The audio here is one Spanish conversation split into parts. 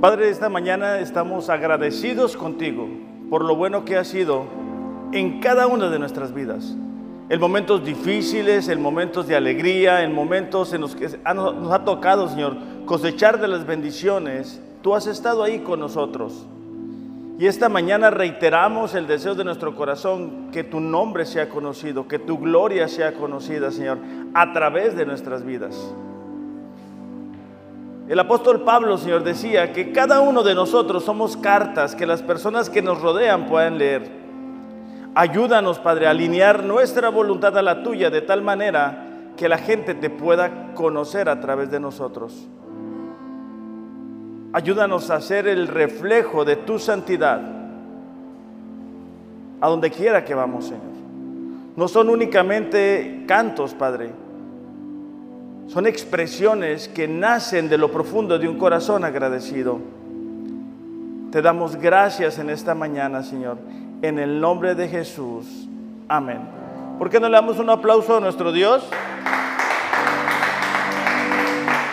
Padre, esta mañana estamos agradecidos contigo por lo bueno que has sido en cada una de nuestras vidas. En momentos difíciles, en momentos de alegría, en momentos en los que nos ha tocado, Señor, cosechar de las bendiciones, tú has estado ahí con nosotros. Y esta mañana reiteramos el deseo de nuestro corazón que tu nombre sea conocido, que tu gloria sea conocida, Señor, a través de nuestras vidas. El apóstol Pablo, Señor, decía que cada uno de nosotros somos cartas que las personas que nos rodean puedan leer. Ayúdanos, Padre, a alinear nuestra voluntad a la tuya de tal manera que la gente te pueda conocer a través de nosotros. Ayúdanos a ser el reflejo de tu santidad a donde quiera que vamos, Señor. No son únicamente cantos, Padre son expresiones que nacen de lo profundo de un corazón agradecido. Te damos gracias en esta mañana, Señor, en el nombre de Jesús. Amén. ¿Por qué no le damos un aplauso a nuestro Dios?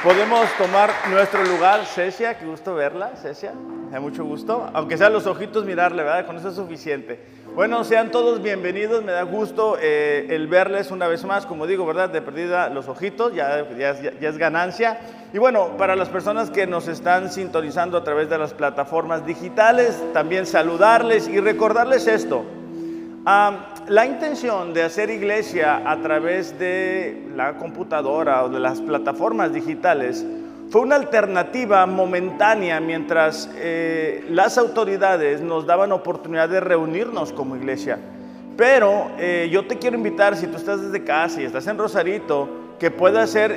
Podemos tomar nuestro lugar, Cecia, qué gusto verla, Cecia, da mucho gusto, aunque sean los ojitos mirarle, ¿verdad? Con eso es suficiente. Bueno, sean todos bienvenidos, me da gusto eh, el verles una vez más, como digo, ¿verdad? De perdida los ojitos, ya, ya, es ganancia. Y bueno, para las personas que nos están sintonizando a través de las plataformas digitales, también saludarles y recordarles esto. la intención de hacer iglesia a través de la computadora o de las plataformas digitales fue una alternativa momentánea mientras eh, las autoridades nos daban oportunidad de reunirnos como iglesia. Pero eh, yo te quiero invitar, si tú estás desde casa y estás en Rosarito, que puedas ser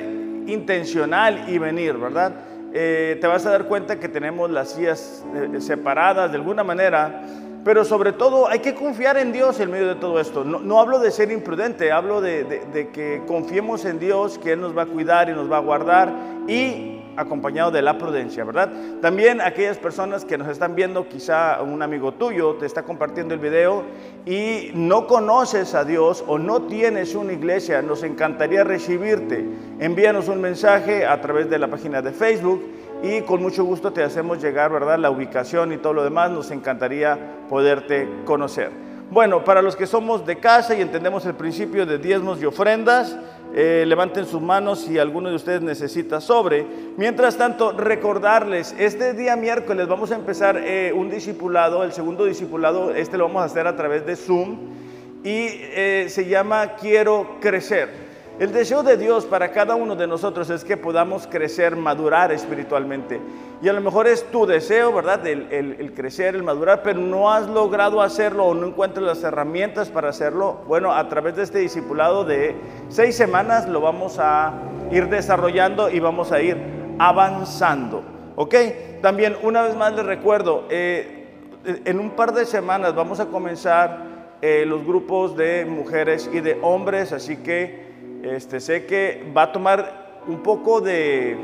intencional y venir, ¿verdad? Eh, te vas a dar cuenta que tenemos las sillas separadas de alguna manera, pero sobre todo hay que confiar en Dios en medio de todo esto. No, hablo de ser imprudente, hablo de, de que confiemos en Dios, que Él nos va a cuidar y nos va a guardar y acompañado de la prudencia, ¿verdad? También aquellas personas que nos están viendo, quizá un amigo tuyo te está compartiendo el video y no conoces a Dios o no tienes una iglesia, nos encantaría recibirte. Envíanos un mensaje a través de la página de Facebook y con mucho gusto te hacemos llegar, ¿verdad? La ubicación y todo lo demás, nos encantaría poderte conocer. Bueno, para los que somos de casa y entendemos el principio de diezmos y ofrendas, eh, levanten sus manos si alguno de ustedes necesita sobre. Mientras tanto, recordarles, este día miércoles vamos a empezar eh, un discipulado, el segundo discipulado, este lo vamos a hacer a través de Zoom y eh, se llama Quiero Crecer. El deseo de Dios para cada uno de nosotros es que podamos crecer, madurar espiritualmente. Y a lo mejor es tu deseo, ¿verdad? El, crecer, el madurar, pero no has logrado hacerlo o no encuentras las herramientas para hacerlo. Bueno, a través de este discipulado de seis semanas lo vamos a ir desarrollando y vamos a ir avanzando. ¿Ok? También una vez más les recuerdo, eh, en un par de semanas vamos a comenzar eh, los grupos de mujeres y de hombres, así que este, sé que va a tomar un poco de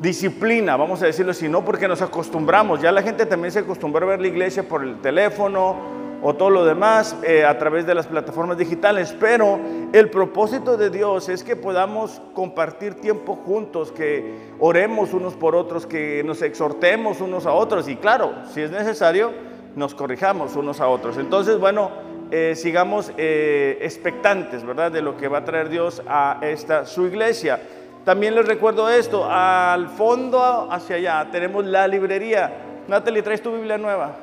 disciplina, vamos a decirlo así, no porque nos acostumbramos, ya la gente también se acostumbró a ver la iglesia por el teléfono o todo lo demás eh, a través de las plataformas digitales, pero el propósito de Dios es que podamos compartir tiempo juntos, que oremos unos por otros, que nos exhortemos unos a otros. Y claro, si es necesario, nos corrijamos unos a otros. Entonces, bueno, eh, sigamos eh, expectantes, ¿verdad? De lo que va a traer Dios a esta su iglesia. También les recuerdo esto, al fondo hacia allá tenemos la librería. Natalie, ¿traes tu Biblia nueva?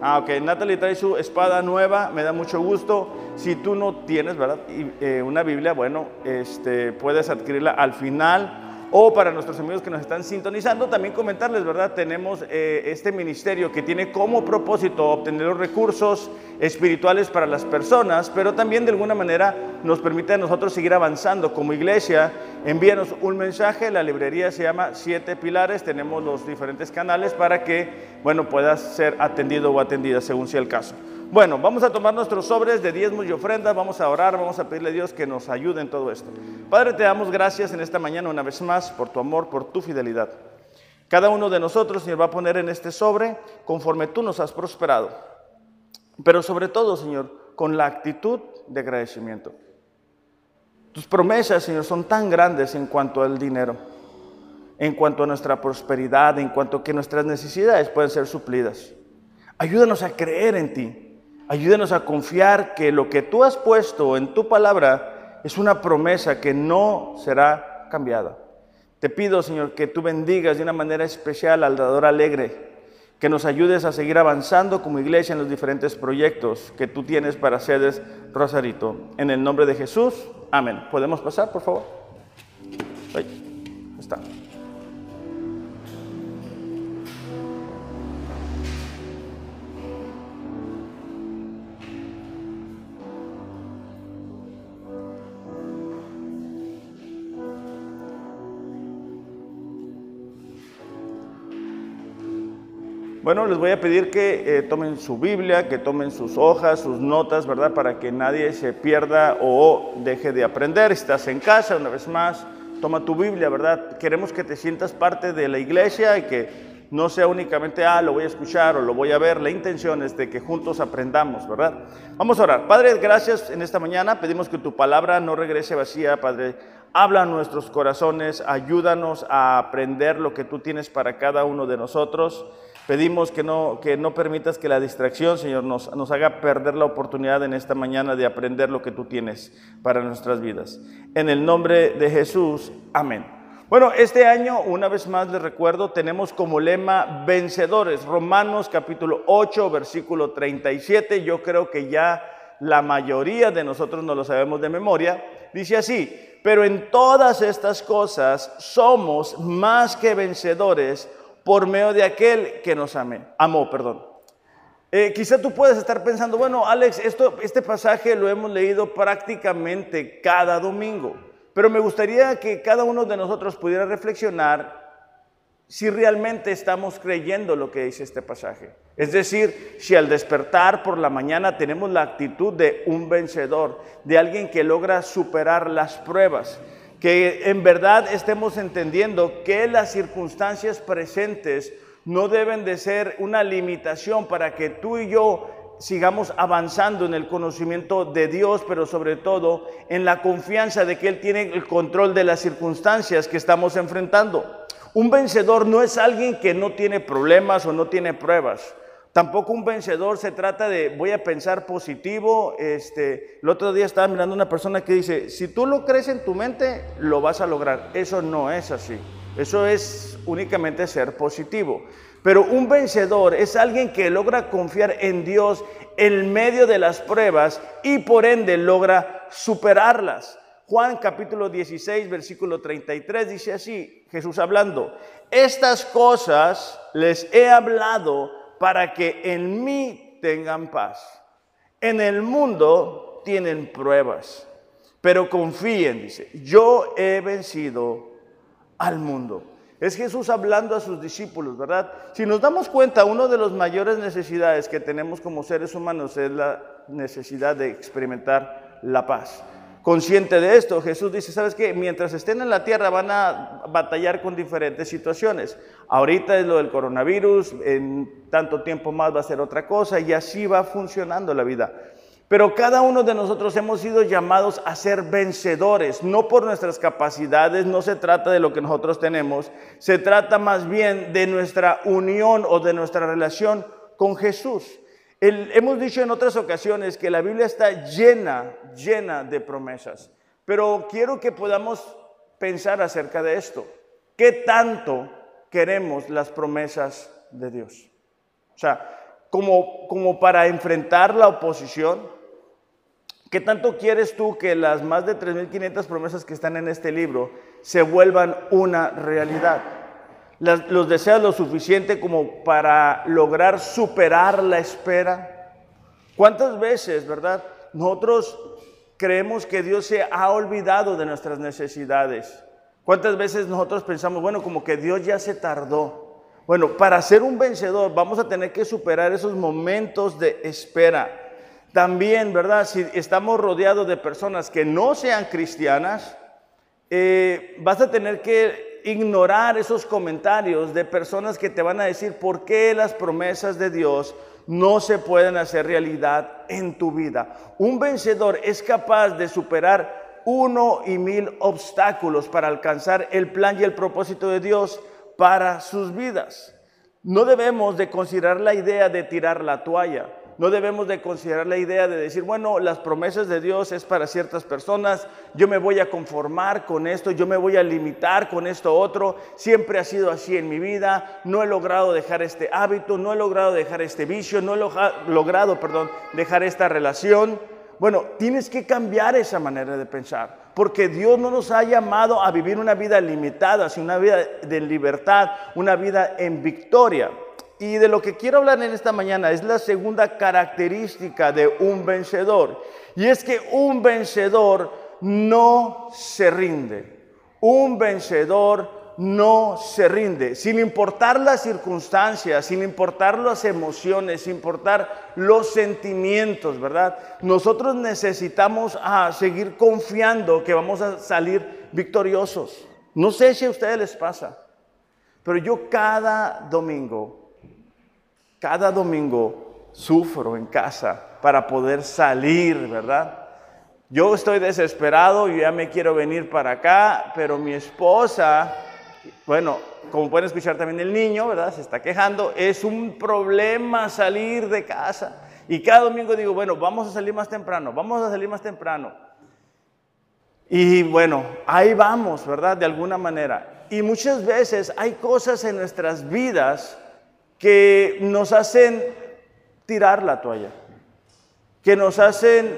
Ah, ok, Natalie trae su espada nueva, me da mucho gusto. Si tú no tienes, ¿verdad? Eh, una Biblia, bueno, este, puedes adquirirla al final o para nuestros amigos que nos están sintonizando, también comentarles, ¿verdad? Tenemos eh, este ministerio que tiene como propósito obtener los recursos espirituales para las personas, pero también de alguna manera nos permite a nosotros seguir avanzando como iglesia. Envíanos un mensaje, la librería se llama Siete Pilares, tenemos los diferentes canales para que, bueno, puedas ser atendido o atendida según sea el caso. Bueno, vamos a tomar nuestros sobres de diezmos y ofrendas, vamos a orar, vamos a pedirle a Dios que nos ayude en todo esto. Padre, te damos gracias en esta mañana una vez más por tu amor, por tu fidelidad. Cada uno de nosotros, Señor, va a poner en este sobre conforme tú nos has prosperado. Pero sobre todo, Señor, con la actitud de agradecimiento. Tus promesas, Señor, son tan grandes en cuanto al dinero. en cuanto a nuestra prosperidad, en cuanto a que nuestras necesidades pueden ser suplidas. Ayúdanos a creer en ti. Ayúdanos a confiar que lo que tú has puesto en tu palabra es una promesa que no será cambiada. Te pido, Señor, que tú bendigas de una manera especial al dador alegre, que nos ayudes a seguir avanzando como iglesia en los diferentes proyectos que tú tienes para Sedes Rosarito. En el nombre de Jesús, amén. ¿Podemos pasar, por favor? Ahí está. Bueno, les voy a pedir que eh, tomen su Biblia, que tomen sus hojas, sus notas, ¿verdad? Para que nadie se pierda o deje de aprender. Estás en casa, una vez más, toma tu Biblia, ¿verdad? Queremos que te sientas parte de la iglesia y que no sea únicamente, ah, lo voy a escuchar o lo voy a ver. La intención es de que juntos aprendamos, ¿verdad? Vamos a orar. Padre, gracias en esta mañana. Pedimos que tu palabra no regrese vacía, Padre. Habla a nuestros corazones, ayúdanos a aprender lo que tú tienes para cada uno de nosotros. Pedimos que no, que no permitas que la distracción, Señor, nos, nos haga perder la oportunidad en esta mañana de aprender lo que tú tienes para nuestras vidas. En el nombre de Jesús, amén. Bueno, este año, una vez más les recuerdo, tenemos como lema vencedores. Romanos capítulo 8, versículo 37. Yo creo que ya la mayoría de nosotros no lo sabemos de memoria. Dice así, pero en todas estas cosas somos más que vencedores por medio de aquel que nos amé, amó, perdón. Eh, quizá tú puedes estar pensando, bueno, Alex, esto, este pasaje lo hemos leído prácticamente cada domingo, pero me gustaría que cada uno de nosotros pudiera reflexionar si realmente estamos creyendo lo que dice este pasaje. Es decir, si al despertar por la mañana tenemos la actitud de un vencedor, de alguien que logra superar las pruebas, que en verdad estemos entendiendo que las circunstancias presentes no deben de ser una limitación para que tú y yo sigamos avanzando en el conocimiento de Dios, pero sobre todo en la confianza de que Él tiene el control de las circunstancias que estamos enfrentando. Un vencedor no es alguien que no tiene problemas o no tiene pruebas. Tampoco un vencedor se trata de voy a pensar positivo. Este, el otro día estaba mirando una persona que dice, si tú lo crees en tu mente, lo vas a lograr. Eso no es así. Eso es únicamente ser positivo. Pero un vencedor es alguien que logra confiar en Dios en medio de las pruebas y por ende logra superarlas. Juan capítulo 16, versículo 33 dice así, Jesús hablando, estas cosas les he hablado para que en mí tengan paz. En el mundo tienen pruebas, pero confíen, dice, yo he vencido al mundo. Es Jesús hablando a sus discípulos, ¿verdad? Si nos damos cuenta, una de las mayores necesidades que tenemos como seres humanos es la necesidad de experimentar la paz consciente de esto, Jesús dice, ¿sabes qué? Mientras estén en la tierra van a batallar con diferentes situaciones. Ahorita es lo del coronavirus, en tanto tiempo más va a ser otra cosa y así va funcionando la vida. Pero cada uno de nosotros hemos sido llamados a ser vencedores, no por nuestras capacidades, no se trata de lo que nosotros tenemos, se trata más bien de nuestra unión o de nuestra relación con Jesús hemos dicho en otras ocasiones que la Biblia está llena, llena de promesas, pero quiero que podamos pensar acerca de esto. ¿Qué tanto queremos las promesas de Dios? O sea, como, como para enfrentar la oposición, ¿qué tanto quieres tú que las más de 3.500 promesas que están en este libro se vuelvan una realidad? Los deseas lo suficiente como para lograr superar la espera? ¿Cuántas veces, verdad? Nosotros creemos que Dios se ha olvidado de nuestras necesidades. ¿Cuántas veces nosotros pensamos, bueno, como que Dios ya se tardó? Bueno, para ser un vencedor vamos a tener que superar esos momentos de espera. También, ¿verdad? Si estamos rodeados de personas que no sean cristianas, eh, vas a tener que ignorar esos comentarios de personas que te van a decir por qué las promesas de Dios no se pueden hacer realidad en tu vida. Un vencedor es capaz de superar uno y mil obstáculos para alcanzar el plan y el propósito de Dios para sus vidas. No debemos de considerar la idea de tirar la toalla. No debemos de considerar la idea de decir, bueno, las promesas de Dios es para ciertas personas, yo me voy a conformar con esto, yo me voy a limitar con esto otro, siempre ha sido así en mi vida, no he logrado dejar este hábito, no he logrado dejar este vicio, no he logrado, perdón, dejar esta relación. Bueno, tienes que cambiar esa manera de pensar, porque Dios no nos ha llamado a vivir una vida limitada, sino una vida de libertad, una vida en victoria. Y de lo que quiero hablar en esta mañana es la segunda característica de un vencedor. Y es que un vencedor no se rinde. Un vencedor no se rinde, sin importar las circunstancias, sin importar las emociones, sin importar los sentimientos, ¿verdad? Nosotros necesitamos ah, seguir confiando que vamos a salir victoriosos. No sé si a ustedes les pasa, pero yo cada domingo cada domingo sufro en casa para poder salir, ¿verdad? Yo estoy desesperado, yo ya me quiero venir para acá, pero mi esposa, bueno, como pueden escuchar también el niño, ¿verdad? Se está quejando, es un problema salir de casa. Y cada domingo digo, bueno, vamos a salir más temprano, vamos a salir más temprano. Y bueno, ahí vamos, ¿verdad? De alguna manera. Y muchas veces hay cosas en nuestras vidas que nos hacen tirar la toalla, que nos hacen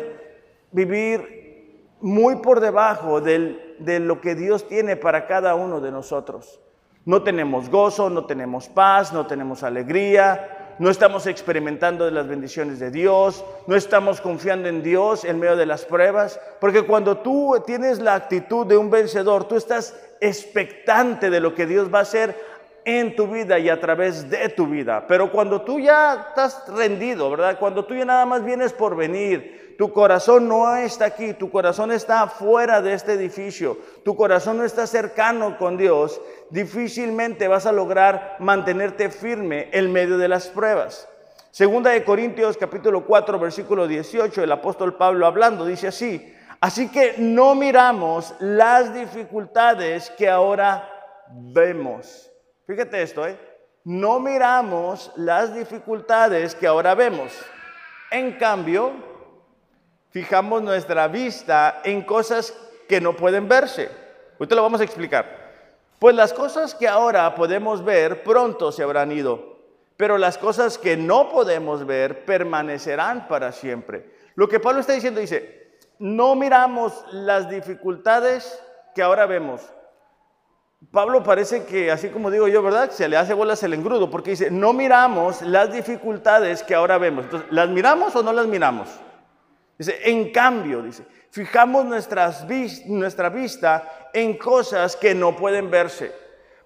vivir muy por debajo de lo que Dios tiene para cada uno de nosotros. No tenemos gozo, no tenemos paz, no tenemos alegría, no estamos experimentando las bendiciones de Dios, no estamos confiando en Dios en medio de las pruebas, porque cuando tú tienes la actitud de un vencedor, tú estás expectante de lo que Dios va a hacer, en tu vida y a través de tu vida. Pero cuando tú ya estás rendido, ¿verdad? Cuando tú ya nada más vienes por venir, tu corazón no está aquí, tu corazón está fuera de este edificio, tu corazón no está cercano con Dios, difícilmente vas a lograr mantenerte firme en medio de las pruebas. Segunda de Corintios capítulo 4 versículo 18, el apóstol Pablo hablando dice así, así que no miramos las dificultades que ahora vemos Fíjate esto, ¿eh? No miramos las dificultades que ahora vemos. En cambio, fijamos nuestra vista en cosas que no pueden verse. Ahorita lo vamos a explicar. Pues las cosas que ahora podemos ver pronto se habrán ido, pero las cosas que no podemos ver permanecerán para siempre. Lo que Pablo está diciendo dice, no miramos las dificultades que ahora vemos, Pablo parece que, así como digo yo, ¿verdad? Se le hace bolas el engrudo, porque dice, no miramos las dificultades que ahora vemos. Entonces, ¿las miramos o no las miramos? Dice, en cambio, dice, fijamos nuestras, nuestra vista en cosas que no pueden verse.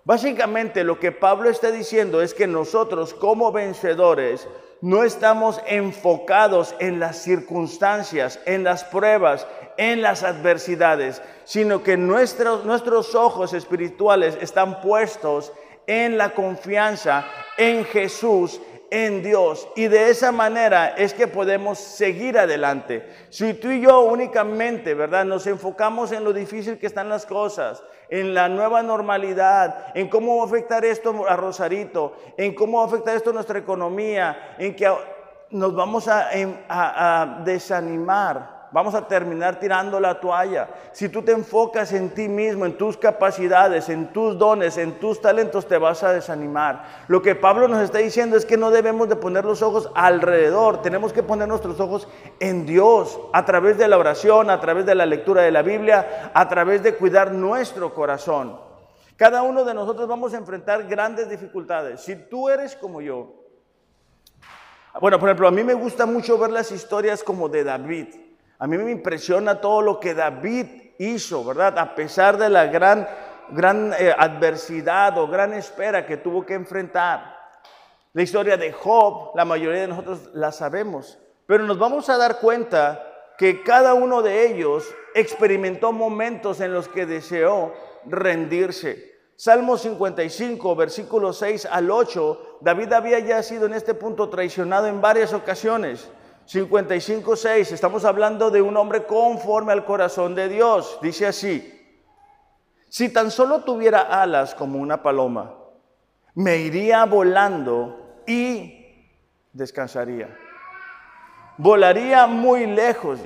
Básicamente lo que Pablo está diciendo es que nosotros como vencedores no estamos enfocados en las circunstancias, en las pruebas, en las adversidades, sino que nuestros, nuestros ojos espirituales están puestos en la confianza en Jesús, en Dios. Y de esa manera es que podemos seguir adelante. Si tú y yo únicamente, ¿verdad? Nos enfocamos en lo difícil que están las cosas, en la nueva normalidad, en cómo va a afectar esto a Rosarito, en cómo va a afectar esto a nuestra economía, en que nos vamos a, a desanimar vamos a terminar tirando la toalla. Si tú te enfocas en ti mismo, en tus capacidades, en tus dones, en tus talentos, te vas a desanimar. Lo que Pablo nos está diciendo es que no debemos de poner los ojos alrededor, tenemos que poner nuestros ojos en Dios, a través de la oración, a través de la lectura de la Biblia, a través de cuidar nuestro corazón. Cada uno de nosotros vamos a enfrentar grandes dificultades. Si tú eres como yo, bueno, por ejemplo, a mí me gusta mucho ver las historias como de David. A mí me impresiona todo lo que David hizo, ¿verdad? A pesar de la gran, gran eh, adversidad o gran espera que tuvo que enfrentar. La historia de Job, la mayoría de nosotros la sabemos, pero nos vamos a dar cuenta que cada uno de ellos experimentó momentos en los que deseó rendirse. Salmo 55, versículos 6 al 8, David había ya sido en este punto traicionado en varias ocasiones. 55.6, estamos hablando de un hombre conforme al corazón de Dios. Dice así, si tan solo tuviera alas como una paloma, me iría volando y descansaría. Volaría muy lejos,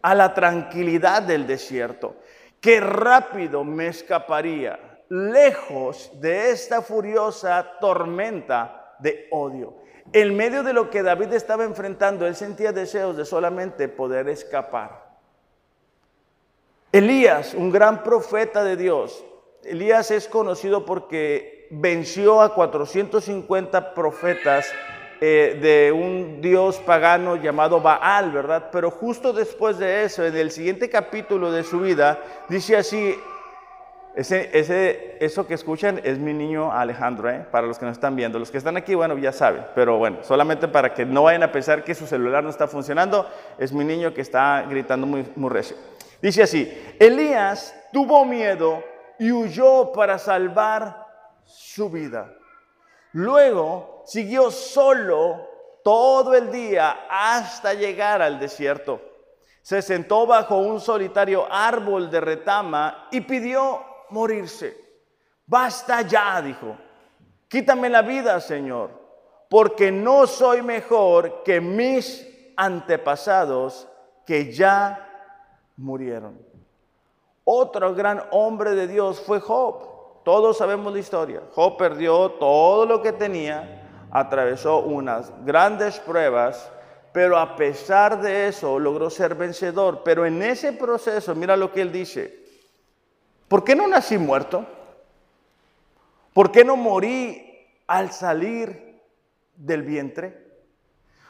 a la tranquilidad del desierto. Qué rápido me escaparía, lejos de esta furiosa tormenta de odio. En medio de lo que David estaba enfrentando, él sentía deseos de solamente poder escapar. Elías, un gran profeta de Dios, Elías es conocido porque venció a 450 profetas eh, de un dios pagano llamado Baal, ¿verdad? Pero justo después de eso, en el siguiente capítulo de su vida, dice así, ese, ese, eso que escuchan es mi niño Alejandro, ¿eh? para los que no están viendo. Los que están aquí, bueno, ya saben, pero bueno, solamente para que no vayan a pensar que su celular no está funcionando, es mi niño que está gritando muy, muy recio. Dice así, Elías tuvo miedo y huyó para salvar su vida. Luego siguió solo todo el día hasta llegar al desierto. Se sentó bajo un solitario árbol de retama y pidió morirse. Basta ya, dijo. Quítame la vida, Señor, porque no soy mejor que mis antepasados que ya murieron. Otro gran hombre de Dios fue Job. Todos sabemos la historia. Job perdió todo lo que tenía, atravesó unas grandes pruebas, pero a pesar de eso logró ser vencedor. Pero en ese proceso, mira lo que él dice, ¿Por qué no nací muerto? ¿Por qué no morí al salir del vientre?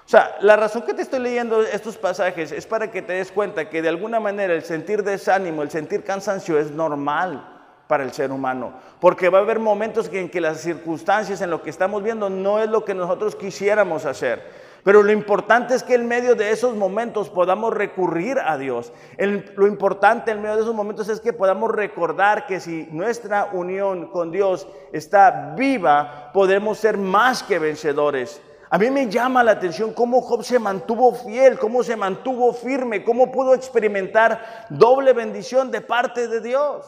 O sea, la razón que te estoy leyendo estos pasajes es para que te des cuenta que de alguna manera el sentir desánimo, el sentir cansancio es normal para el ser humano, porque va a haber momentos en que las circunstancias en lo que estamos viendo no es lo que nosotros quisiéramos hacer. Pero lo importante es que en medio de esos momentos podamos recurrir a Dios. lo importante en medio de esos momentos es que podamos recordar que si nuestra unión con Dios está viva, podemos ser más que vencedores. A mí me llama la atención cómo Job se mantuvo fiel, cómo se mantuvo firme, cómo pudo experimentar doble bendición de parte de Dios.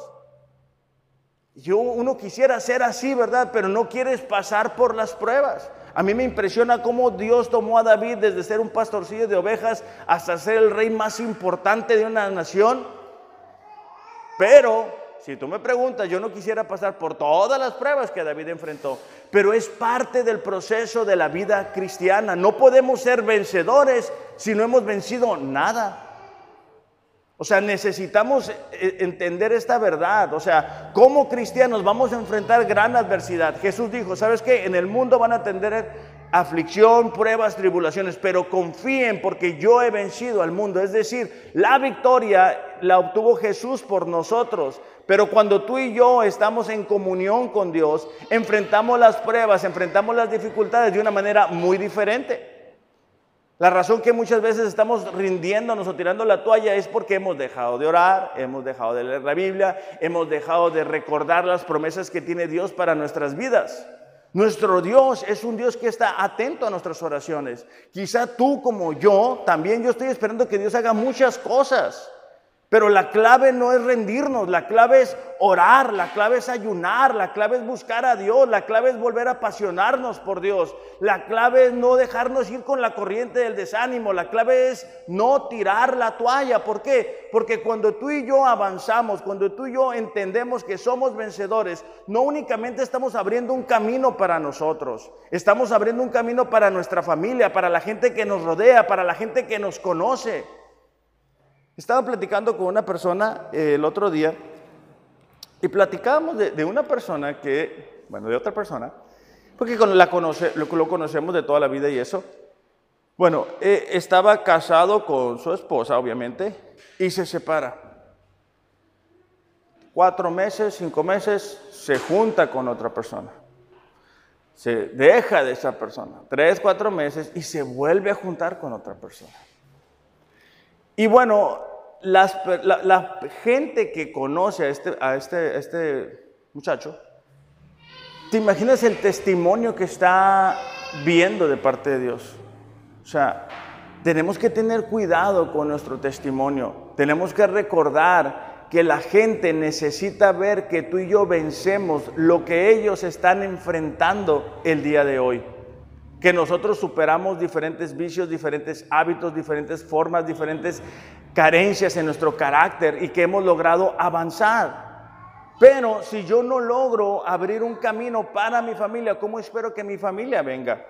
Yo, uno quisiera ser así, ¿verdad? Pero no quieres pasar por las pruebas. A mí me impresiona cómo Dios tomó a David desde ser un pastorcillo de ovejas hasta ser el rey más importante de una nación. Pero, si tú me preguntas, yo no quisiera pasar por todas las pruebas que David enfrentó, pero es parte del proceso de la vida cristiana. No podemos ser vencedores si no hemos vencido nada. O sea, necesitamos eh, entender esta verdad. O sea, como cristianos vamos a enfrentar gran adversidad. Jesús dijo, ¿sabes qué? En el mundo van a tener aflicción, pruebas, tribulaciones, pero confíen porque yo he vencido al mundo. Es decir, la victoria la obtuvo Jesús por nosotros. Pero cuando tú y yo estamos en comunión con Dios, enfrentamos las pruebas, enfrentamos las dificultades de una manera muy diferente. La razón que muchas veces estamos rindiéndonos o tirando la toalla es porque hemos dejado de orar, hemos dejado de leer la Biblia, hemos dejado de recordar las promesas que tiene Dios para nuestras vidas. Nuestro Dios es un Dios que está atento a nuestras oraciones. Quizá tú como yo, también yo estoy esperando que Dios haga muchas cosas. Pero la clave no es rendirnos, la clave es orar, la clave es ayunar, la clave es buscar a Dios, la clave es volver a apasionarnos por Dios, la clave es no dejarnos ir con la corriente del desánimo, la clave es no tirar la toalla. ¿Por qué? Porque cuando tú y yo avanzamos, cuando tú y yo entendemos que somos vencedores, no únicamente estamos abriendo un camino para nosotros, estamos abriendo un camino para nuestra familia, para la gente que nos rodea, para la gente que nos conoce. Estaba platicando con una persona eh, el otro día y platicábamos de, una persona que, bueno, de otra persona, porque lo conocemos de toda la vida y eso. Bueno, eh, estaba casado con su esposa, obviamente, y se separa. Cuatro meses, cinco meses, se junta con otra persona. Se deja de esa persona. Tres, cuatro meses y se vuelve a juntar con otra persona. Y bueno, la, gente que conoce a este, a este, este muchacho, ¿te imaginas el testimonio que está viendo de parte de Dios? O sea, tenemos que tener cuidado con nuestro testimonio. Tenemos que recordar que la gente necesita ver que tú y yo vencemos lo que ellos están enfrentando el día de hoy. Que nosotros superamos diferentes vicios, diferentes hábitos, diferentes formas, diferentes carencias en nuestro carácter y que hemos logrado avanzar. Pero si yo no logro abrir un camino para mi familia, ¿cómo espero que mi familia venga?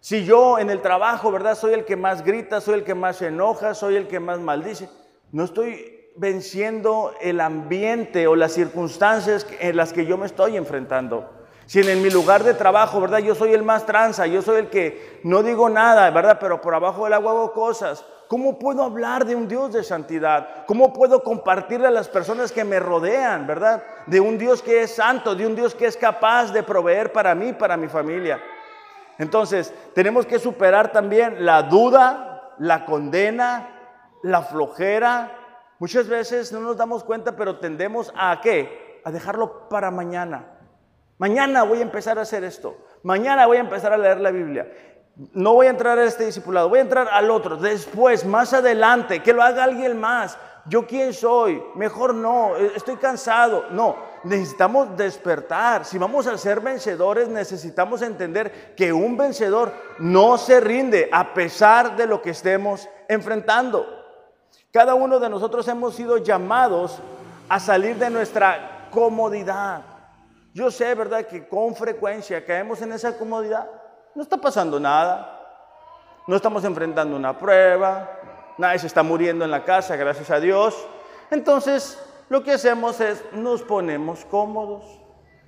Si yo en el trabajo, ¿verdad? Soy el que más grita, soy el que más se enoja, soy el que más maldice. No estoy venciendo el ambiente o las circunstancias en las que yo me estoy enfrentando. Si en mi lugar de trabajo, ¿verdad? Yo soy el más tranza, yo soy el que no digo nada, ¿verdad? Pero por abajo del agua hago cosas. ¿Cómo puedo hablar de un Dios de santidad? ¿Cómo puedo compartirle a las personas que me rodean, ¿verdad? De un Dios que es santo, de un Dios que es capaz de proveer para mí, para mi familia. Entonces, tenemos que superar también la duda, la condena, la flojera. Muchas veces no nos damos cuenta, pero tendemos a qué? A dejarlo para mañana. Mañana voy a empezar a hacer esto. Mañana voy a empezar a leer la Biblia. No voy a entrar a este discipulado, voy a entrar al otro. Después, más adelante, que lo haga alguien más. ¿Yo quién soy? Mejor no, estoy cansado. No, necesitamos despertar. Si vamos a ser vencedores, necesitamos entender que un vencedor no se rinde a pesar de lo que estemos enfrentando. Cada uno de nosotros hemos sido llamados a salir de nuestra comodidad. Yo sé, ¿verdad?, que con frecuencia caemos en esa comodidad. No está pasando nada. No estamos enfrentando una prueba. Nadie se está muriendo en la casa, gracias a Dios. Entonces, lo que hacemos es nos ponemos cómodos,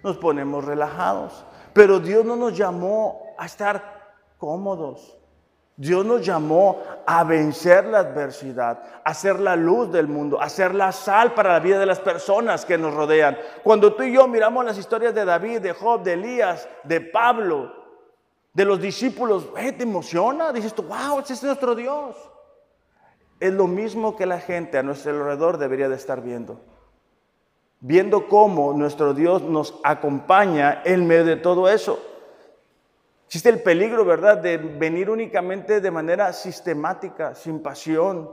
nos ponemos relajados. Pero Dios no nos llamó a estar cómodos. Dios nos llamó a vencer la adversidad, a ser la luz del mundo, a ser la sal para la vida de las personas que nos rodean. Cuando tú y yo miramos las historias de David, de Job, de Elías, de Pablo, de los discípulos. ¿te emociona? Dices tú, wow, ese es nuestro Dios. Es lo mismo que la gente a nuestro alrededor debería de estar viendo viendo cómo nuestro Dios nos acompaña en medio de todo eso. Existe el peligro, ¿verdad?, de venir únicamente de manera sistemática, sin pasión,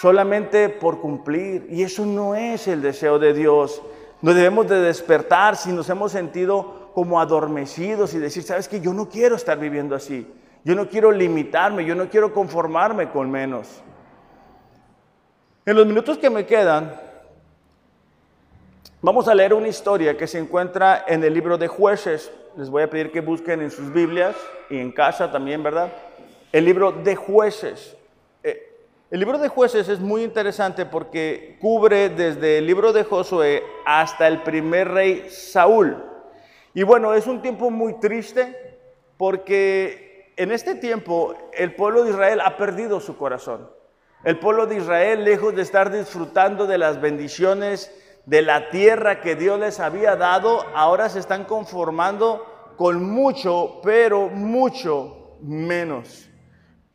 solamente por cumplir. Y eso no es el deseo de Dios. No debemos de despertar si nos hemos sentido como adormecidos y decir, sabes que yo no quiero estar viviendo así. Yo no quiero limitarme, yo no quiero conformarme con menos. En los minutos que me quedan, Vamos a leer una historia que se encuentra en el libro de jueces. Les voy a pedir que busquen en sus Biblias y en casa también, ¿verdad? El libro de jueces. Eh, el libro de jueces es muy interesante porque cubre desde el libro de Josué hasta el primer rey Saúl. Y bueno, es un tiempo muy triste porque en este tiempo el pueblo de Israel ha perdido su corazón. El pueblo de Israel, lejos de estar disfrutando de las bendiciones de la tierra que Dios les había dado, ahora se están conformando con mucho, pero mucho menos.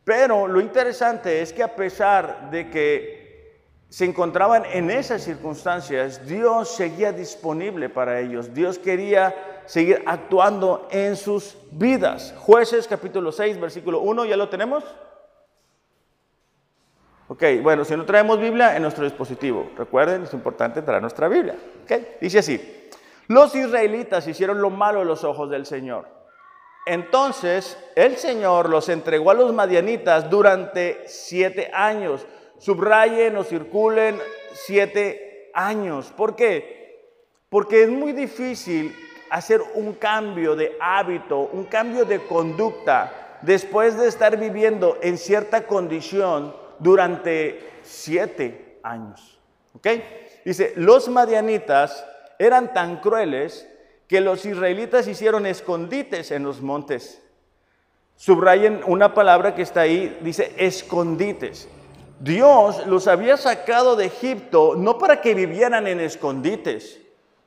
Pero lo interesante es que a pesar de que se encontraban en esas circunstancias, Dios seguía disponible para ellos. Dios quería seguir actuando en sus vidas. Jueces capítulo 6, versículo 1, ¿ya lo tenemos? Ok, bueno, si no traemos Biblia en nuestro dispositivo, recuerden, es importante traer nuestra Biblia. Okay, dice así, los israelitas hicieron lo malo a los ojos del Señor. Entonces el Señor los entregó a los madianitas durante siete años. Subrayen o circulen siete años. ¿Por qué? Porque es muy difícil hacer un cambio de hábito, un cambio de conducta después de estar viviendo en cierta condición durante siete años. ¿Ok? Dice, los madianitas eran tan crueles que los israelitas hicieron escondites en los montes. Subrayen una palabra que está ahí, dice escondites. Dios los había sacado de Egipto no para que vivieran en escondites.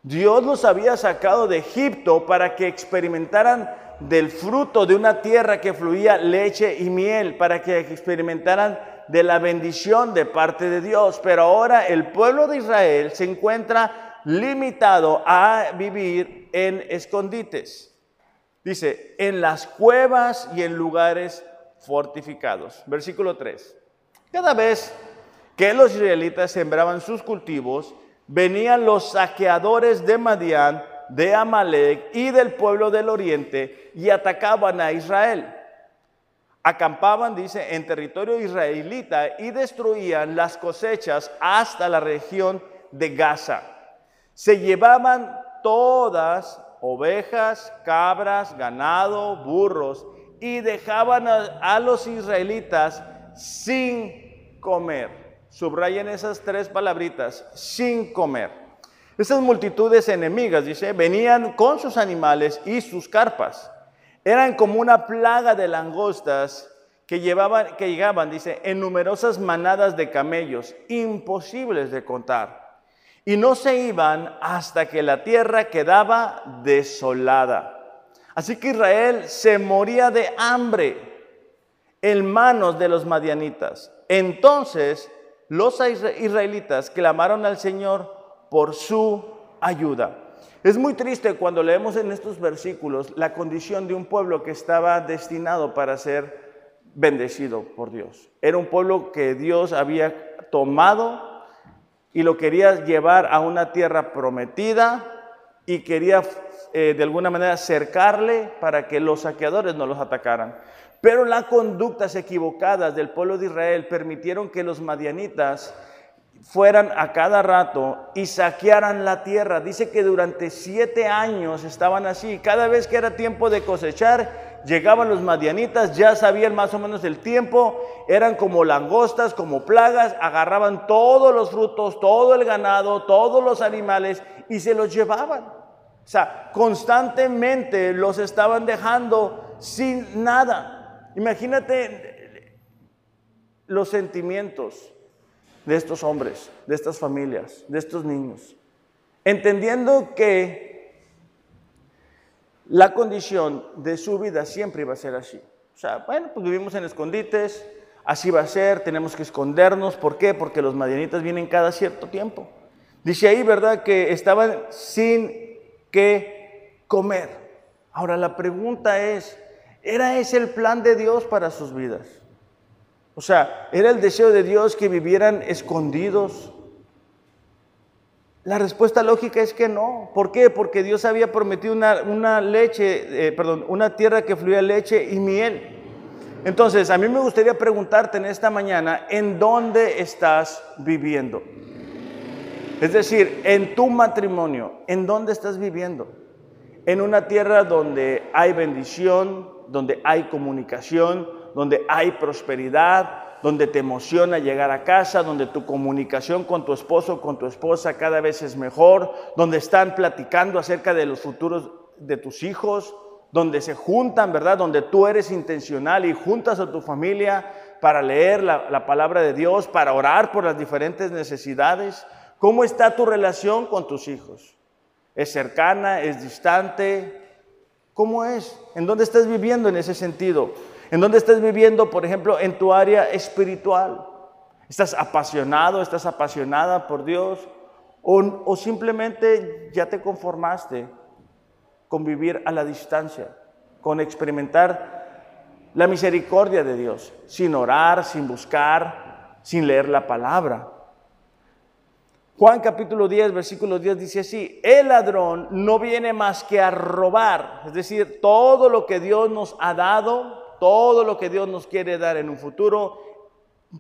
Dios los había sacado de Egipto para que experimentaran del fruto de una tierra que fluía leche y miel, para que experimentaran de la bendición de parte de Dios. Pero ahora el pueblo de Israel se encuentra limitado a vivir en escondites. Dice, en las cuevas y en lugares fortificados. Versículo 3. Cada vez que los israelitas sembraban sus cultivos, venían los saqueadores de Madián, de Amalek y del pueblo del oriente y atacaban a Israel. Acampaban, dice, en territorio israelita y destruían las cosechas hasta la región de Gaza. Se llevaban todas ovejas, cabras, ganado, burros y dejaban a, los israelitas sin comer. Subrayen esas tres palabritas, sin comer. Esas multitudes enemigas, dice, venían con sus animales y sus carpas. Eran como una plaga de langostas que, llevaban, que llegaban, dice, en numerosas manadas de camellos, imposibles de contar. Y no se iban hasta que la tierra quedaba desolada. Así que Israel se moría de hambre en manos de los madianitas. Entonces los israelitas clamaron al Señor por su ayuda. Es muy triste cuando leemos en estos versículos la condición de un pueblo que estaba destinado para ser bendecido por Dios. Era un pueblo que Dios había tomado y lo quería llevar a una tierra prometida y quería eh, de alguna manera cercarle para que los saqueadores no los atacaran. Pero las conductas equivocadas del pueblo de Israel permitieron que los madianitas fueran a cada rato y saquearan la tierra. Dice que durante siete años estaban así. Cada vez que era tiempo de cosechar, llegaban los madianitas, ya sabían más o menos el tiempo, eran como langostas, como plagas, agarraban todos los frutos, todo el ganado, todos los animales y se los llevaban. O sea, constantemente los estaban dejando sin nada. Imagínate los sentimientos de estos hombres, de estas familias, de estos niños, entendiendo que la condición de su vida siempre iba a ser así. O sea, bueno, pues vivimos en escondites, así va a ser, tenemos que escondernos. ¿Por qué? Porque los madianitas vienen cada cierto tiempo. Dice ahí, ¿verdad? Que estaban sin que comer. Ahora la pregunta es, ¿Era ese el plan de Dios para sus vidas? O sea, ¿era el deseo de Dios que vivieran escondidos? La respuesta lógica es que no. ¿Por qué? Porque Dios había prometido una, leche, eh, perdón, una tierra que fluía leche y miel. Entonces, a mí me gustaría preguntarte en esta mañana, ¿en dónde estás viviendo? Es decir, en tu matrimonio, ¿en dónde estás viviendo? En una tierra donde hay bendición, donde hay comunicación, donde hay prosperidad, donde te emociona llegar a casa, donde tu comunicación con tu esposo, con tu esposa cada vez es mejor, donde están platicando acerca de los futuros de tus hijos, donde se juntan, ¿verdad? Donde tú eres intencional y juntas a tu familia para leer la, la palabra de Dios, para orar por las diferentes necesidades. ¿Cómo está tu relación con tus hijos? ¿Es cercana? ¿Es distante? ¿Cómo es? ¿En dónde estás viviendo en ese sentido? ¿En dónde estás viviendo, por ejemplo, en tu área espiritual? ¿Estás apasionado, estás apasionada por Dios? ¿O, simplemente ya te conformaste con vivir a la distancia, con experimentar la misericordia de Dios, sin orar, sin buscar, sin leer la palabra? Juan capítulo 10, versículo 10 dice así, el ladrón no viene más que a robar, es decir, todo lo que Dios nos ha dado, todo lo que Dios nos quiere dar en un futuro,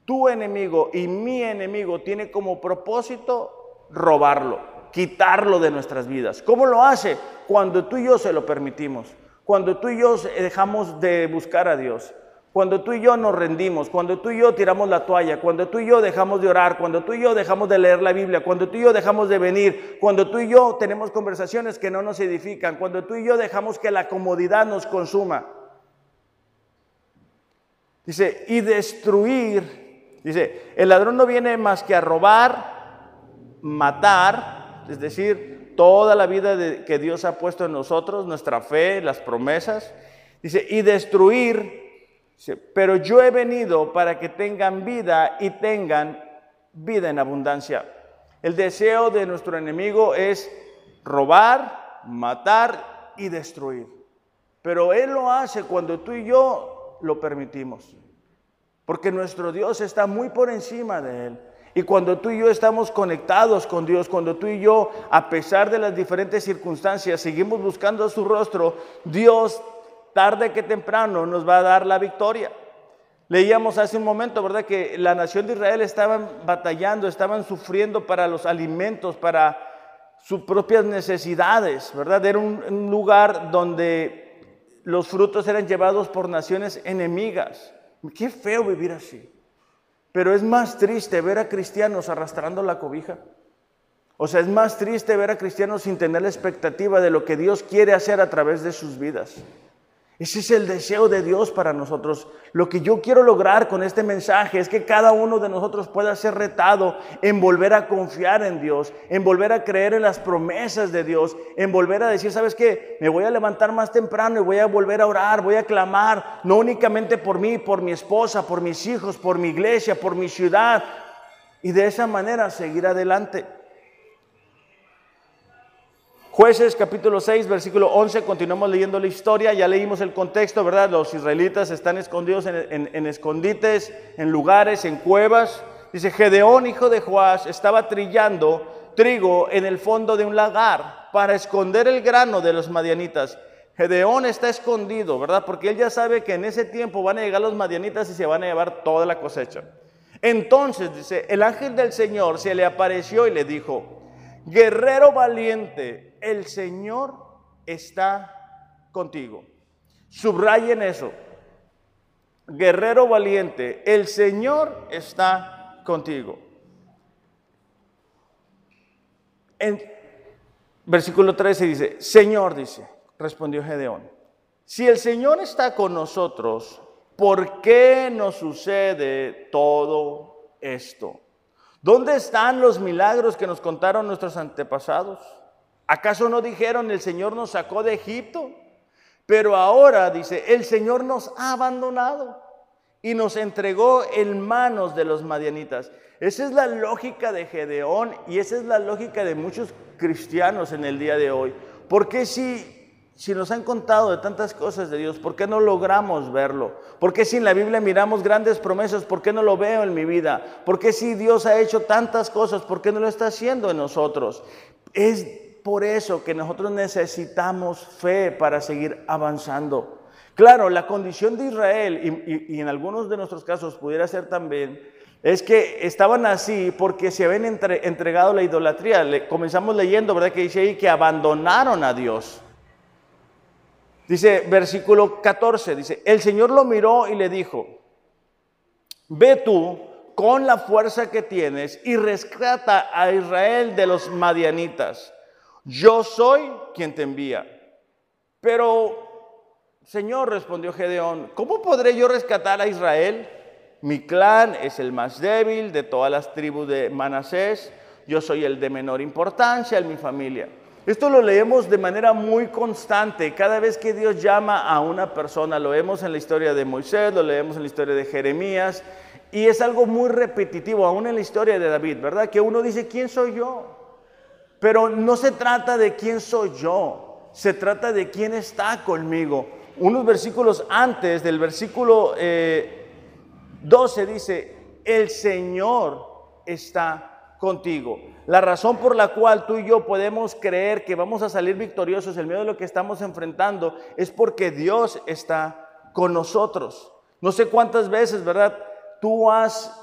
tu enemigo y mi enemigo tiene como propósito robarlo, quitarlo de nuestras vidas. ¿Cómo lo hace? Cuando tú y yo se lo permitimos, cuando tú y yo dejamos de buscar a Dios. Cuando tú y yo nos rendimos, cuando tú y yo tiramos la toalla, cuando tú y yo dejamos de orar, cuando tú y yo dejamos de leer la Biblia, cuando tú y yo dejamos de venir, cuando tú y yo tenemos conversaciones que no nos edifican, cuando tú y yo dejamos que la comodidad nos consuma. Dice, y destruir. Dice, el ladrón no viene más que a robar, matar, es decir, toda la vida que Dios ha puesto en nosotros, nuestra fe, las promesas. Dice, y destruir pero yo he venido para que tengan vida y tengan vida en abundancia. El deseo de nuestro enemigo es robar, matar y destruir. Pero Él lo hace cuando tú y yo lo permitimos. Porque nuestro Dios está muy por encima de Él. Y cuando tú y yo estamos conectados con Dios, cuando tú y yo, a pesar de las diferentes circunstancias, seguimos buscando su rostro, Dios, tarde que temprano, nos va a dar la victoria. Leíamos hace un momento, ¿verdad?, que la nación de Israel estaban batallando, estaban sufriendo para los alimentos, para sus propias necesidades, ¿verdad? Era un, un lugar donde los frutos eran llevados por naciones enemigas. Qué feo vivir así. Pero es más triste ver a cristianos arrastrando la cobija. O sea, es más triste ver a cristianos sin tener la expectativa de lo que Dios quiere hacer a través de sus vidas. Ese es el deseo de Dios para nosotros. Lo que yo quiero lograr con este mensaje es que cada uno de nosotros pueda ser retado en volver a confiar en Dios, en volver a creer en las promesas de Dios, en volver a decir, ¿sabes qué? Me voy a levantar más temprano y voy a volver a orar, voy a clamar, no únicamente por mí, por mi esposa, por mis hijos, por mi iglesia, por mi ciudad. Y de esa manera seguir adelante. Jueces capítulo 6, versículo 11, continuamos leyendo la historia, ya leímos el contexto, ¿verdad? Los israelitas están escondidos en, escondites, en lugares, en cuevas. Dice, Gedeón, hijo de Joás, estaba trillando trigo en el fondo de un lagar para esconder el grano de los madianitas. Gedeón está escondido, ¿verdad? Porque él ya sabe que en ese tiempo van a llegar los madianitas y se van a llevar toda la cosecha. Entonces, dice, el ángel del Señor se le apareció y le dijo, guerrero valiente, el Señor está contigo. Subrayen eso. Guerrero valiente, el Señor está contigo. En versículo 13 dice, Señor, dice, respondió Gedeón, si el Señor está con nosotros, ¿por qué nos sucede todo esto? ¿Dónde están los milagros que nos contaron nuestros antepasados? ¿Acaso no dijeron el Señor nos sacó de Egipto? Pero ahora dice, el Señor nos ha abandonado y nos entregó en manos de los madianitas. Esa es la lógica de Gedeón y esa es la lógica de muchos cristianos en el día de hoy. Porque si si nos han contado de tantas cosas de Dios, ¿por qué no logramos verlo? ¿Por qué si en la Biblia miramos grandes promesas, por qué no lo veo en mi vida? ¿Por qué si Dios ha hecho tantas cosas, por qué no lo está haciendo en nosotros? Es por eso que nosotros necesitamos fe para seguir avanzando. Claro, la condición de Israel, y, en algunos de nuestros casos pudiera ser también, es que estaban así porque se habían entregado la idolatría. Comenzamos leyendo, ¿verdad? Que dice ahí que abandonaron a Dios. Dice versículo 14, dice, el Señor lo miró y le dijo, ve tú con la fuerza que tienes y rescata a Israel de los madianitas. Yo soy quien te envía. Pero, Señor, respondió Gedeón, ¿cómo podré yo rescatar a Israel? Mi clan es el más débil de todas las tribus de Manasés. Yo soy el de menor importancia en mi familia. Esto lo leemos de manera muy constante. Cada vez que Dios llama a una persona, lo vemos en la historia de Moisés, lo leemos en la historia de Jeremías, y es algo muy repetitivo, aún en la historia de David, ¿verdad? Que uno dice, ¿quién soy yo? Pero no se trata de quién soy yo, se trata de quién está conmigo. Unos versículos antes del versículo 12 eh, dice, el Señor está contigo. La razón por la cual tú y yo podemos creer que vamos a salir victoriosos en medio de lo que estamos enfrentando es porque Dios está con nosotros. No sé cuántas veces, ¿verdad? Tú has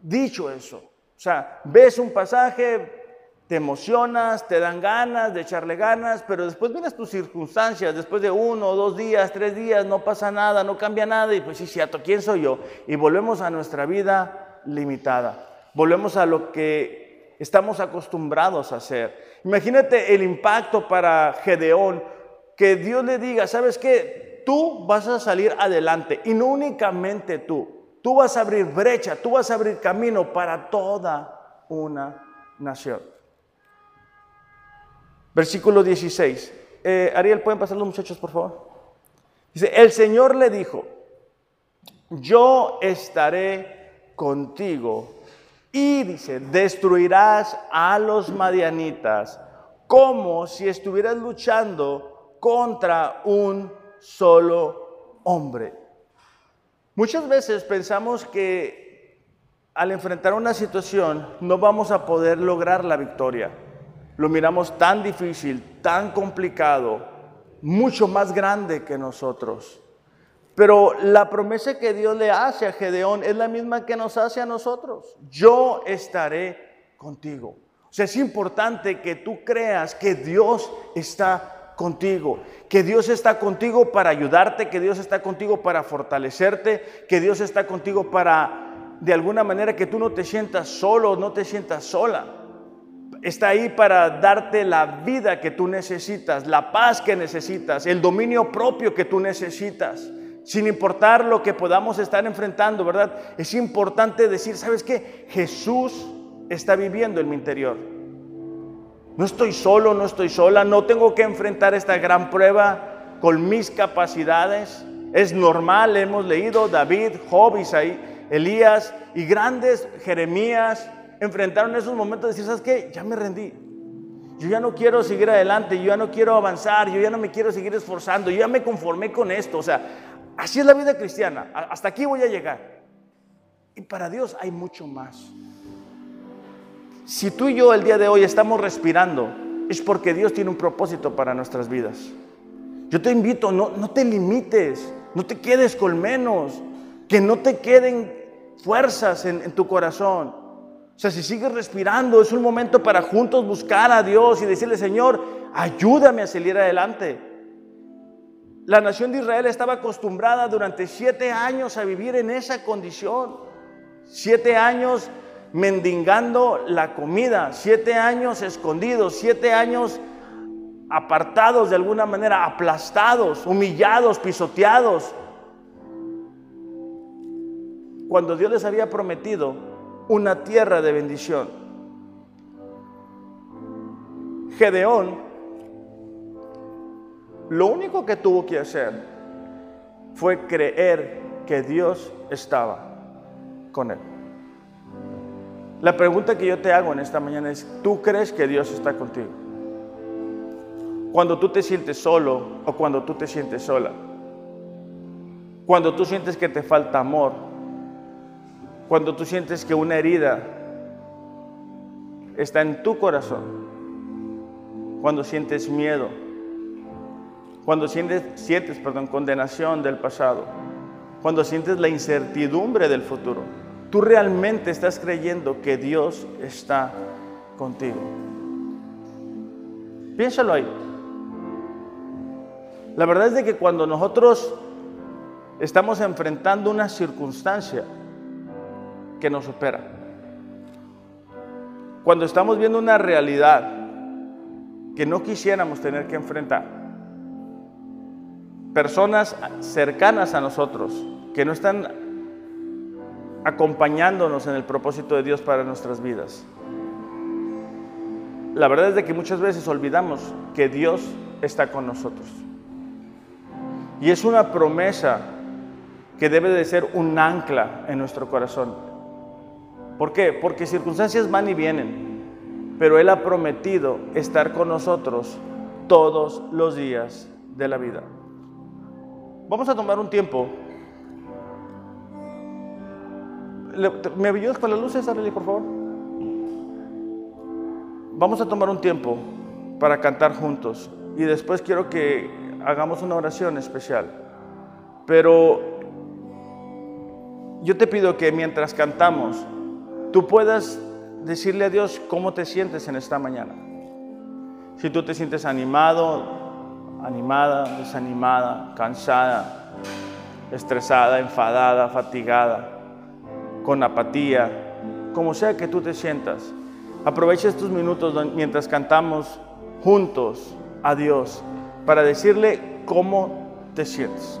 dicho eso. O sea, ves un pasaje, te emocionas, te dan ganas de echarle ganas, pero después vienes tus circunstancias, después de uno, dos días, tres días, no pasa nada, no cambia nada, y pues sí, cierto, ¿quién soy yo? Y volvemos a nuestra vida limitada. Volvemos a lo que estamos acostumbrados a hacer. Imagínate el impacto para Gedeón, que Dios le diga, ¿sabes qué? Tú vas a salir adelante y no únicamente tú, tú vas a abrir brecha, tú vas a abrir camino para toda una nación. Versículo 16. Eh, Ariel, ¿pueden pasar los muchachos, por favor? Dice, el Señor le dijo, yo estaré contigo y dice, destruirás a los madianitas como si estuvieras luchando contra un solo hombre. Muchas veces pensamos que al enfrentar una situación no vamos a poder lograr la victoria. Lo miramos tan difícil, tan complicado, mucho más grande que nosotros. Pero la promesa que Dios le hace a Gedeón es la misma que nos hace a nosotros. Yo estaré contigo. O sea, es importante que tú creas que Dios está contigo, que Dios está contigo para ayudarte, que Dios está contigo para fortalecerte, que Dios está contigo para, de alguna manera, que tú no te sientas solo, no te sientas sola. Está ahí para darte la vida que tú necesitas, la paz que necesitas, el dominio propio que tú necesitas sin importar lo que podamos estar enfrentando, ¿verdad? Es importante decir, ¿sabes qué? Jesús está viviendo en mi interior. No estoy solo, no estoy sola, no tengo que enfrentar esta gran prueba con mis capacidades. Es normal, hemos leído David, Job, Isaí, Elías y grandes Jeremías enfrentaron esos momentos de decir, ¿sabes qué? Ya me rendí. Yo ya no quiero seguir adelante, yo ya no quiero avanzar, yo ya no me quiero seguir esforzando, yo ya me conformé con esto. O sea, Así es la vida cristiana. Hasta aquí voy a llegar. Y para Dios hay mucho más. Si tú y yo el día de hoy estamos respirando, es porque Dios tiene un propósito para nuestras vidas. Yo te invito, no, no te limites, no te quedes con menos, que no te queden fuerzas en, en tu corazón. O sea, si sigues respirando, es un momento para juntos buscar a Dios y decirle, Señor, ayúdame a salir adelante. La nación de Israel estaba acostumbrada durante siete años a vivir en esa condición. Siete años mendigando la comida, siete años escondidos, siete años apartados de alguna manera, aplastados, humillados, pisoteados. Cuando Dios les había prometido una tierra de bendición. Gedeón lo único que tuvo que hacer fue creer que Dios estaba con él. La pregunta que yo te hago en esta mañana es, ¿tú crees que Dios está contigo? Cuando tú te sientes solo o cuando tú te sientes sola. Cuando tú sientes que te falta amor. Cuando tú sientes que una herida está en tu corazón. Cuando sientes miedo cuando sientes, sientes perdón, condenación del pasado, cuando sientes la incertidumbre del futuro, tú realmente estás creyendo que Dios está contigo. Piénsalo ahí. La verdad es de que cuando nosotros estamos enfrentando una circunstancia que nos supera, cuando estamos viendo una realidad que no quisiéramos tener que enfrentar, personas cercanas a nosotros que no están acompañándonos en el propósito de Dios para nuestras vidas. La verdad es de que muchas veces olvidamos que Dios está con nosotros. Y es una promesa que debe de ser un ancla en nuestro corazón. ¿Por qué? Porque circunstancias van y vienen, pero Él ha prometido estar con nosotros todos los días de la vida. Vamos a tomar un tiempo. ¿Me ayudas con las luces, Arely, por favor? Vamos a tomar un tiempo para cantar juntos y después quiero que hagamos una oración especial. Pero yo te pido que mientras cantamos, tú puedas decirle a Dios cómo te sientes en esta mañana. Si tú te sientes animado, animada, desanimada, cansada, estresada, enfadada, fatigada, con apatía, como sea que tú te sientas. Aprovecha estos minutos mientras cantamos juntos a Dios para decirle cómo te sientes.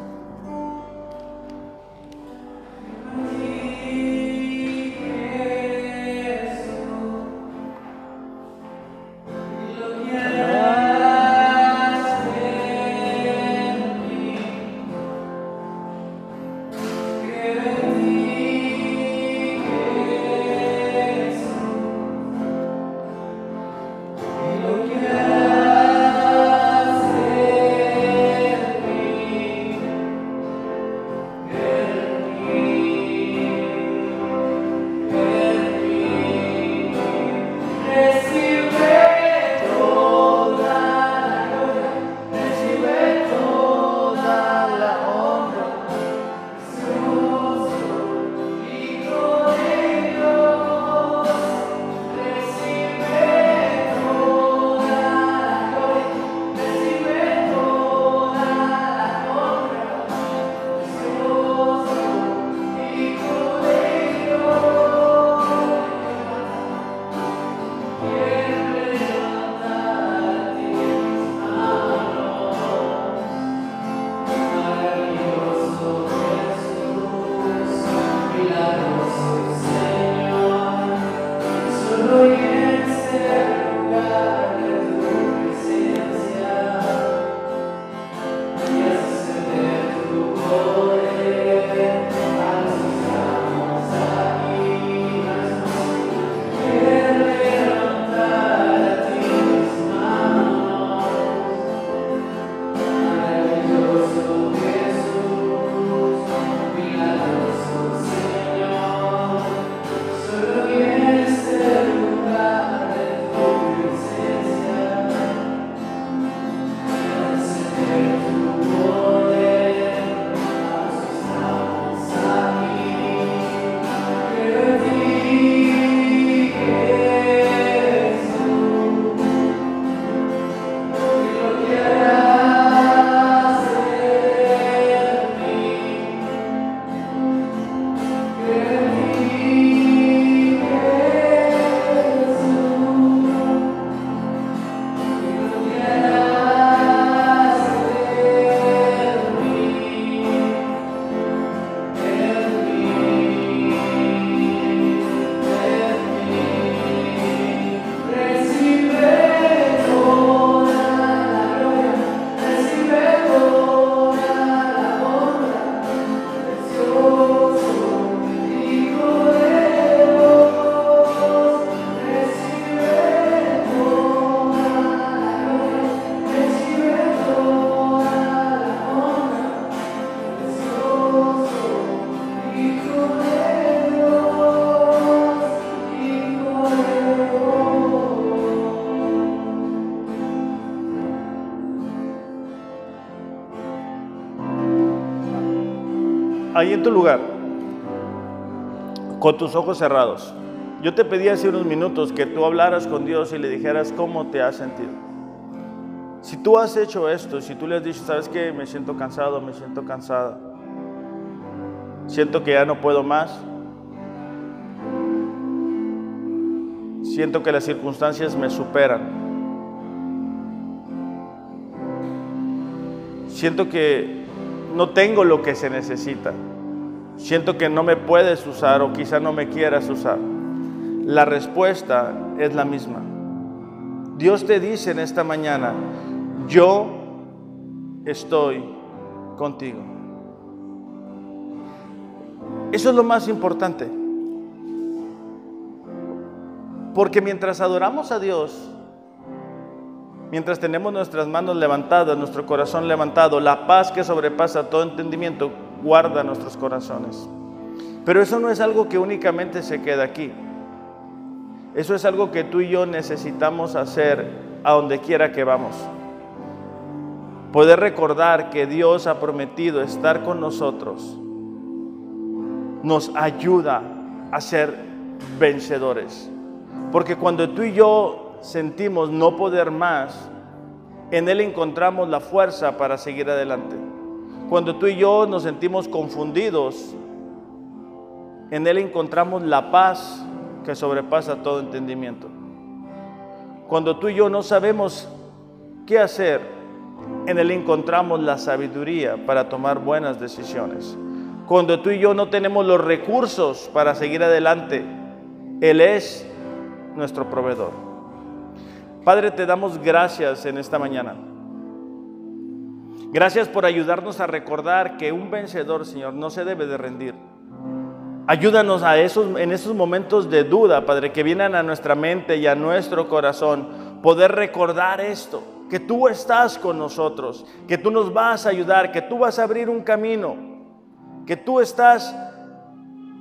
Ahí en tu lugar, con tus ojos cerrados, yo te pedí hace unos minutos que tú hablaras con Dios y le dijeras cómo te has sentido. Si tú has hecho esto, si tú le has dicho, sabes que me siento cansado, me siento cansada, siento que ya no puedo más, siento que las circunstancias me superan, siento que no tengo lo que se necesita, siento que no me puedes usar o quizá no me quieras usar. La respuesta es la misma. Dios te dice en esta mañana, yo estoy contigo. Eso es lo más importante. Porque mientras adoramos a Dios, mientras tenemos nuestras manos levantadas, nuestro corazón levantado, la paz que sobrepasa todo entendimiento guarda nuestros corazones. Pero eso no es algo que únicamente se queda aquí. Eso es algo que tú y yo necesitamos hacer a donde quiera que vamos. Poder recordar que Dios ha prometido estar con nosotros nos ayuda a ser vencedores. Porque cuando tú y yo sentimos no poder más, en Él encontramos la fuerza para seguir adelante. Cuando tú y yo nos sentimos confundidos, en Él encontramos la paz que sobrepasa todo entendimiento. Cuando tú y yo no sabemos qué hacer, en Él encontramos la sabiduría para tomar buenas decisiones. Cuando tú y yo no tenemos los recursos para seguir adelante, Él es nuestro proveedor. Padre, te damos gracias en esta mañana. Gracias por ayudarnos a recordar que un vencedor, Señor, no se debe de rendir. Ayúdanos a esos, en esos momentos de duda, Padre, que vienen a nuestra mente y a nuestro corazón, poder recordar esto, que tú estás con nosotros, que tú nos vas a ayudar, que tú vas a abrir un camino, que tú estás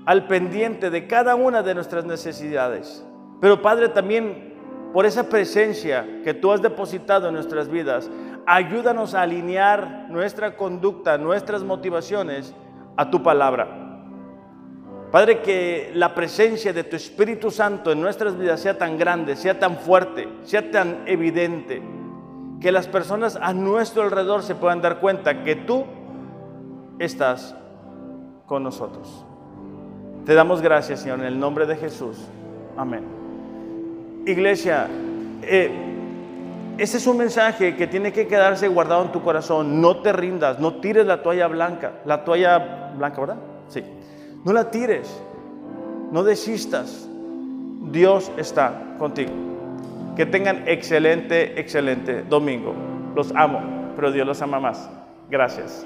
al pendiente de cada una de nuestras necesidades. Pero Padre, también por esa presencia que tú has depositado en nuestras vidas, ayúdanos a alinear nuestra conducta, nuestras motivaciones a tu palabra. Padre, que la presencia de tu Espíritu Santo en nuestras vidas sea tan grande, sea tan fuerte, sea tan evidente, que las personas a nuestro alrededor se puedan dar cuenta que tú estás con nosotros. Te damos gracias, Señor, en el nombre de Jesús. Amén. Iglesia, eh, ese es un mensaje que tiene que quedarse guardado en tu corazón. No te rindas, no tires la toalla blanca. La toalla blanca, ¿verdad? Sí. No la tires, no desistas. Dios está contigo. Que tengan excelente, excelente domingo. Los amo, pero Dios los ama más. Gracias.